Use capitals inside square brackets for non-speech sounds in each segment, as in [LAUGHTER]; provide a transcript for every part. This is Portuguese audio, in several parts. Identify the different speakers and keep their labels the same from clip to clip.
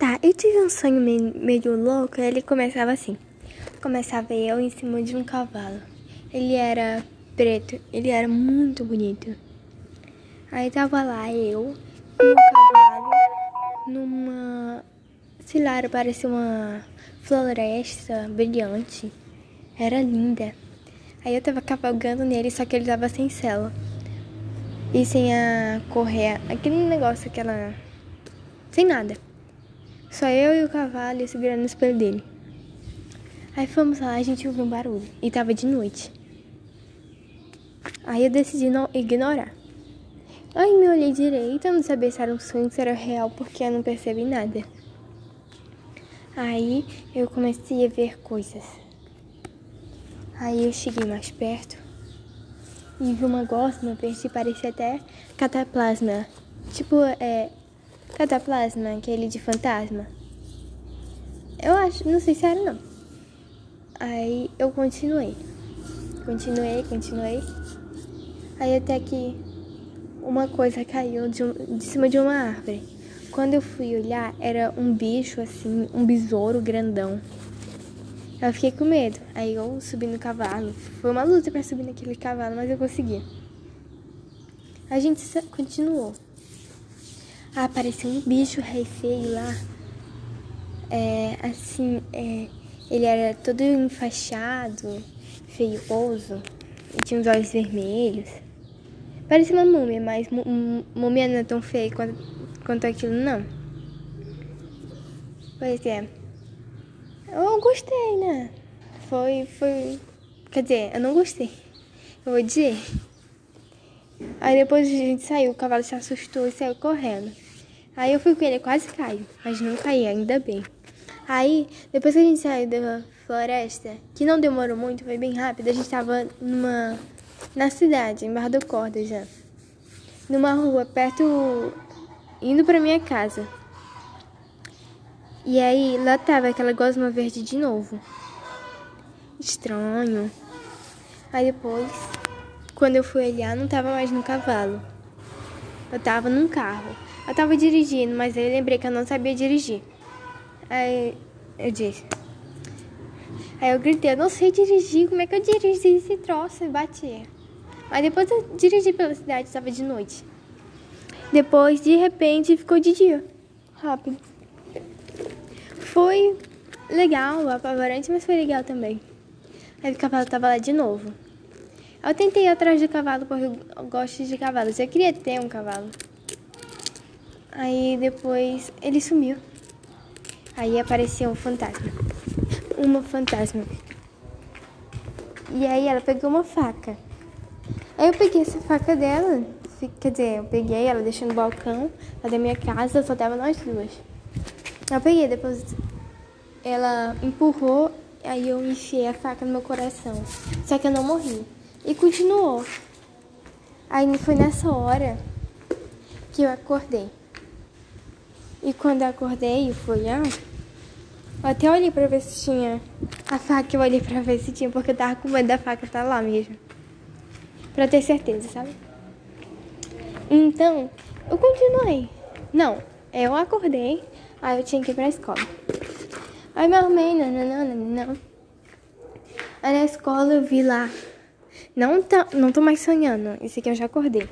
Speaker 1: Tá, eu tive um sonho meio, meio louco, ele começava assim. Começava eu em cima de um cavalo. Ele era preto, ele era muito bonito. Aí tava lá eu, um cavalo, numa. Sei lá, parecia uma floresta brilhante. Era linda. Aí eu tava cavalgando nele, só que ele tava sem cela. E sem a correia. Aquele negócio, aquela. Sem nada. Só eu e o cavalo segurando o espelho dele. Aí fomos lá, a gente ouviu um barulho. E tava de noite. Aí eu decidi não ignorar. Aí me olhei direito, não sabia se era um sonho, se era real, porque eu não percebi nada. Aí eu comecei a ver coisas. Aí eu cheguei mais perto e vi uma gosma verde, parecia até cataplasma. Tipo, é. Cataplasma, aquele de fantasma. Eu acho, não sei se era não. Aí eu continuei. Continuei, continuei. Aí até que uma coisa caiu de, um, de cima de uma árvore. Quando eu fui olhar, era um bicho assim, um besouro grandão. Eu fiquei com medo. Aí eu subi no cavalo. Foi uma luta para subir naquele cavalo, mas eu consegui. A gente continuou. Ah, apareceu um bicho rei feio lá. É, assim, é, ele era todo enfaixado, feioso, e tinha os olhos vermelhos. Parecia uma múmia, mas múmia não é tão feia quanto, quanto aquilo, não. Pois é. Eu gostei, né? Foi, foi. Quer dizer, eu não gostei. Eu vou dizer. Aí depois a gente saiu, o cavalo se assustou e saiu correndo. Aí eu fui com ele, quase caiu, mas não caí, ainda bem. Aí, depois que a gente saiu da floresta, que não demorou muito, foi bem rápido, a gente tava numa. na cidade, em Barra do Corda já. Numa rua perto. indo pra minha casa. E aí lá tava aquela gosma verde de novo. Estranho. Aí depois, quando eu fui olhar, não tava mais no cavalo. Eu tava num carro. Eu tava dirigindo, mas aí eu lembrei que eu não sabia dirigir. Aí eu disse. Aí eu gritei, eu não sei dirigir, como é que eu dirijo esse troço? E bati. Aí depois eu dirigi pela cidade, estava de noite. Depois, de repente, ficou de dia. Rápido. Foi legal, apavorante, mas foi legal também. Aí o cavalo tava lá de novo. Eu tentei ir atrás do cavalo porque eu gosto de cavalos. Eu queria ter um cavalo. Aí depois ele sumiu. Aí apareceu um fantasma. Uma fantasma. E aí ela pegou uma faca. Aí eu peguei essa faca dela. Quer dizer, eu peguei ela, deixei no balcão lá da minha casa, só tava nós duas. Eu peguei, depois ela empurrou, aí eu enfiei a faca no meu coração. Só que eu não morri. E continuou. Aí foi nessa hora que eu acordei. E quando eu acordei e fui olhar, eu até olhei pra ver se tinha a faca, eu olhei pra ver se tinha, porque eu tava com medo da faca estar tá lá mesmo. Pra ter certeza, sabe? Então, eu continuei. Não, eu acordei, Aí eu tinha que ir pra escola. Aí me arrumei, não, não, não, não, não. Aí na escola eu vi lá. Não, tá, não tô mais sonhando. Esse aqui eu já acordei.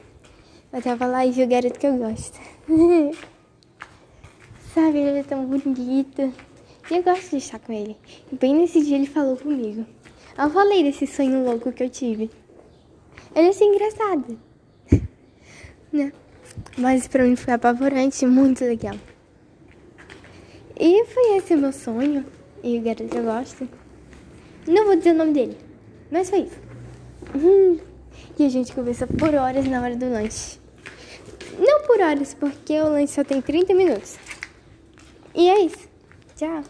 Speaker 1: Eu tava lá e vi o garoto que eu gosto. [LAUGHS] Sabe, ele é tão bonito. E eu gosto de estar com ele. E bem nesse dia ele falou comigo. Eu falei desse sonho louco que eu tive. Ele é assim engraçado. [LAUGHS] né? Mas pra mim foi apavorante, muito legal. E foi esse o meu sonho. E o garoto eu gosto. Não vou dizer o nome dele. Mas foi isso. Hum. E a gente conversa por horas na hora do lanche. Não por horas, porque o lanche só tem 30 minutos. E é isso. Tchau.